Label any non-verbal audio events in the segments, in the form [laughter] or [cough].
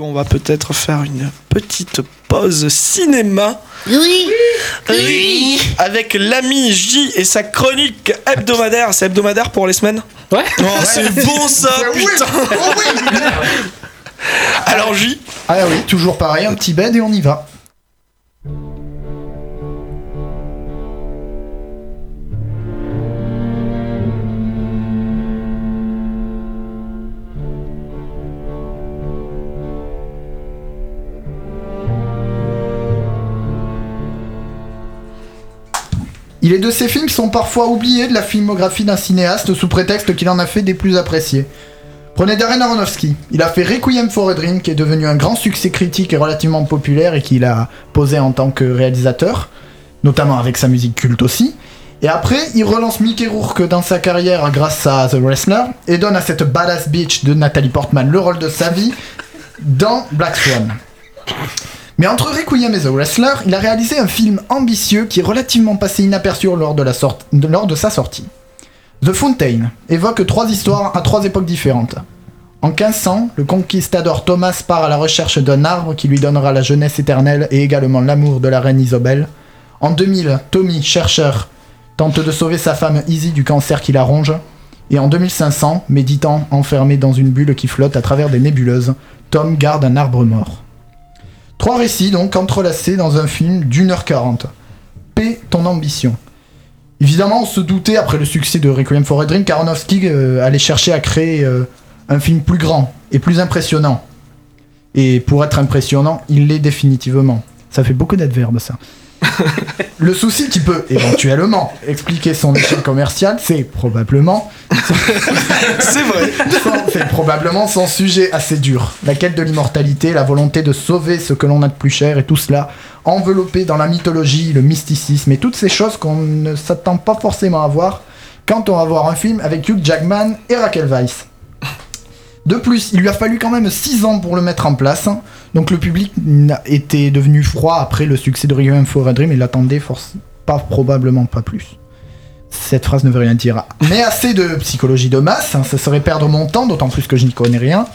on va peut-être faire une petite pause cinéma. Oui. Oui. Avec l'ami J et sa chronique hebdomadaire. C'est hebdomadaire pour les semaines Ouais. Oh, c'est bon ça, putain. Alors J, Ah oui, toujours pareil, un petit bed et on y va. Il est de ces films sont parfois oubliés de la filmographie d'un cinéaste sous prétexte qu'il en a fait des plus appréciés. Prenez Darren Aronofsky. Il a fait Requiem for a Dream, qui est devenu un grand succès critique et relativement populaire et qu'il a posé en tant que réalisateur, notamment avec sa musique culte aussi. Et après, il relance Mickey Rourke dans sa carrière grâce à The Wrestler et donne à cette badass bitch de Nathalie Portman le rôle de sa vie dans Black Swan. Mais entre Requiem et The Wrestler, il a réalisé un film ambitieux qui est relativement passé inaperçu lors de, sa sortie. The Fountain évoque trois histoires à trois époques différentes. En 1500, le conquistador Thomas part à la recherche d'un arbre qui lui donnera la jeunesse éternelle et également l'amour de la reine Isobel. En 2000, Tommy, chercheur, tente de sauver sa femme Izzy du cancer qui la ronge. Et en 2500, méditant enfermé dans une bulle qui flotte à travers des nébuleuses, Tom garde un arbre mort. Trois récits donc entrelacés dans un film d'une heure quarante. Paix ton ambition. Évidemment, on se doutait après le succès de Requiem for a Dream qu'Aronofsky euh, allait chercher à créer euh, un film plus grand et plus impressionnant. Et pour être impressionnant, il l'est définitivement. Ça fait beaucoup d'adverbes ça. [laughs] le souci qui peut éventuellement expliquer son échec commercial, c'est probablement [laughs] c'est vrai. c'est probablement son sujet assez dur. La quête de l'immortalité, la volonté de sauver ce que l'on a de plus cher et tout cela enveloppé dans la mythologie, le mysticisme et toutes ces choses qu'on ne s'attend pas forcément à voir quand on va voir un film avec Hugh Jackman et Raquel Weisz. De plus, il lui a fallu quand même 6 ans pour le mettre en place. Donc le public était devenu froid après le succès de Requiem for a Dream et l'attendait pas probablement pas plus. Cette phrase ne veut rien dire. Mais assez de psychologie de masse, hein, ça serait perdre mon temps, d'autant plus que je n'y connais rien.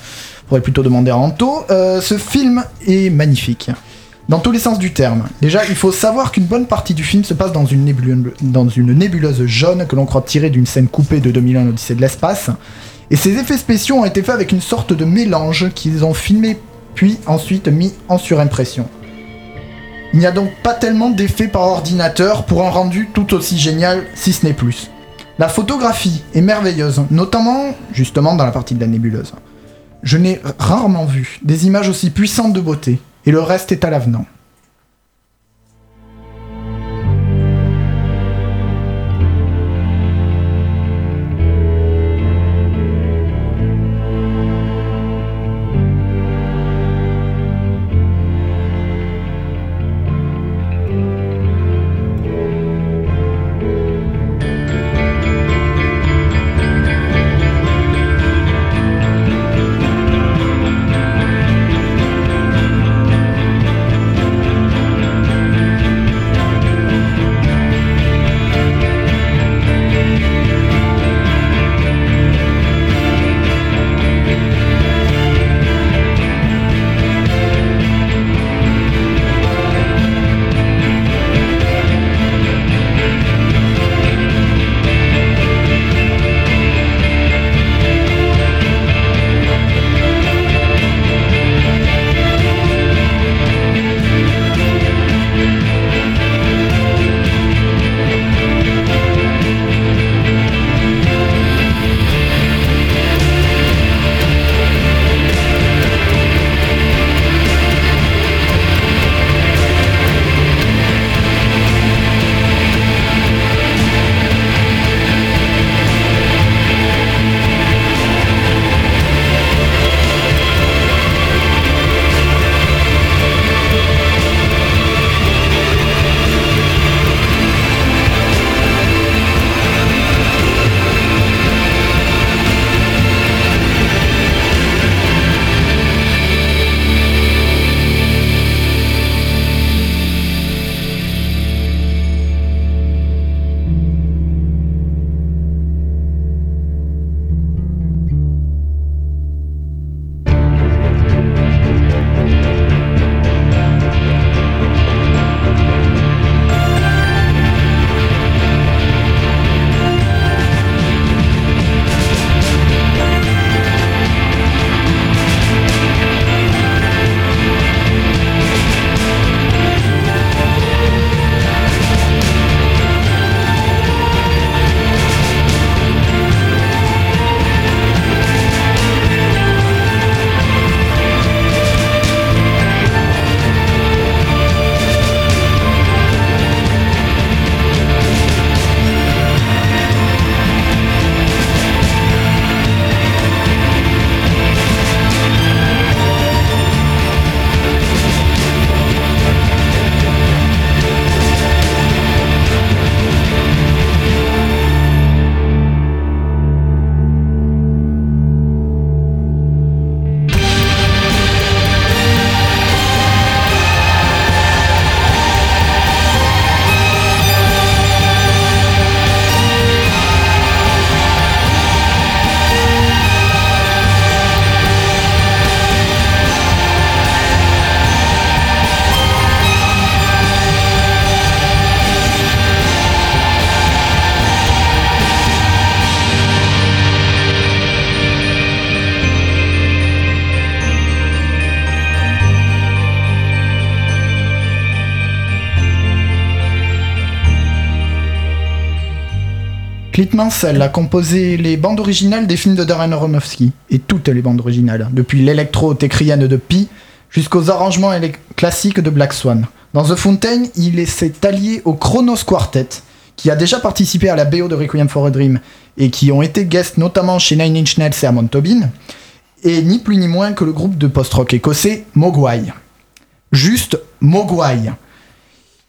Faudrait plutôt demander à Anto. Euh, ce film est magnifique. Dans tous les sens du terme. Déjà, il faut savoir qu'une bonne partie du film se passe dans une, nébule- dans une nébuleuse jaune que l'on croit tirée d'une scène coupée de 2001 l'Odyssée de l'espace. Et ces effets spéciaux ont été faits avec une sorte de mélange qu'ils ont filmé puis ensuite mis en surimpression. Il n'y a donc pas tellement d'effets par ordinateur pour un rendu tout aussi génial, si ce n'est plus. La photographie est merveilleuse, notamment justement dans la partie de la nébuleuse. Je n'ai rarement vu des images aussi puissantes de beauté, et le reste est à l'avenant. Clit Mansell a composé les bandes originales des films de Darren Aronofsky, et toutes les bandes originales, depuis l'électro técrienne de Pi jusqu'aux arrangements classiques de Black Swan. Dans The Fountain, il s'est allié au Chronos Quartet, qui a déjà participé à la BO de Requiem for a Dream et qui ont été guests notamment chez Nine Inch Nails et Amon Tobin, et ni plus ni moins que le groupe de post-rock écossais Mogwai. Juste Mogwai.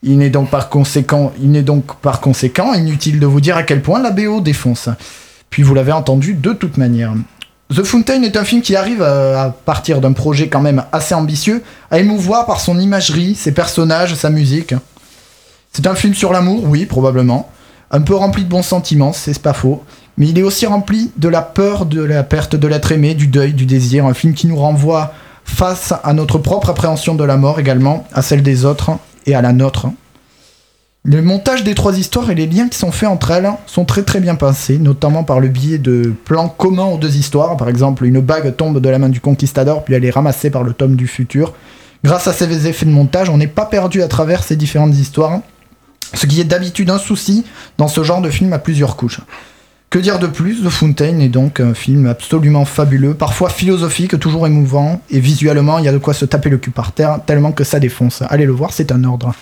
Il n'est donc par conséquent, il n'est donc par conséquent inutile de vous dire à quel point la BO défonce. Puis vous l'avez entendu de toute manière. The Fountain est un film qui arrive à, partir d'un projet quand même assez ambitieux à émouvoir par son imagerie, ses personnages, sa musique. C'est un film sur l'amour, oui, probablement. Un peu rempli de bons sentiments, c'est pas faux. Mais il est aussi rempli de la peur de la perte de l'être aimé, du deuil, du désir. Un film qui nous renvoie face à notre propre appréhension de la mort également, à celle des autres et à la nôtre. Le montage des trois histoires et les liens qui sont faits entre elles sont très très bien pensés, notamment par le biais de plans communs aux deux histoires. Par exemple, une bague tombe de la main du conquistador, puis elle est ramassée par le tome du futur. Grâce à ces effets de montage, on n'est pas perdu à travers ces différentes histoires, ce qui est d'habitude un souci dans ce genre de film à plusieurs couches. Que dire de plus The Fountain est donc un film absolument fabuleux, parfois philosophique, toujours émouvant, et visuellement il y a de quoi se taper le cul par terre, tellement que ça défonce. Allez le voir, c'est un ordre.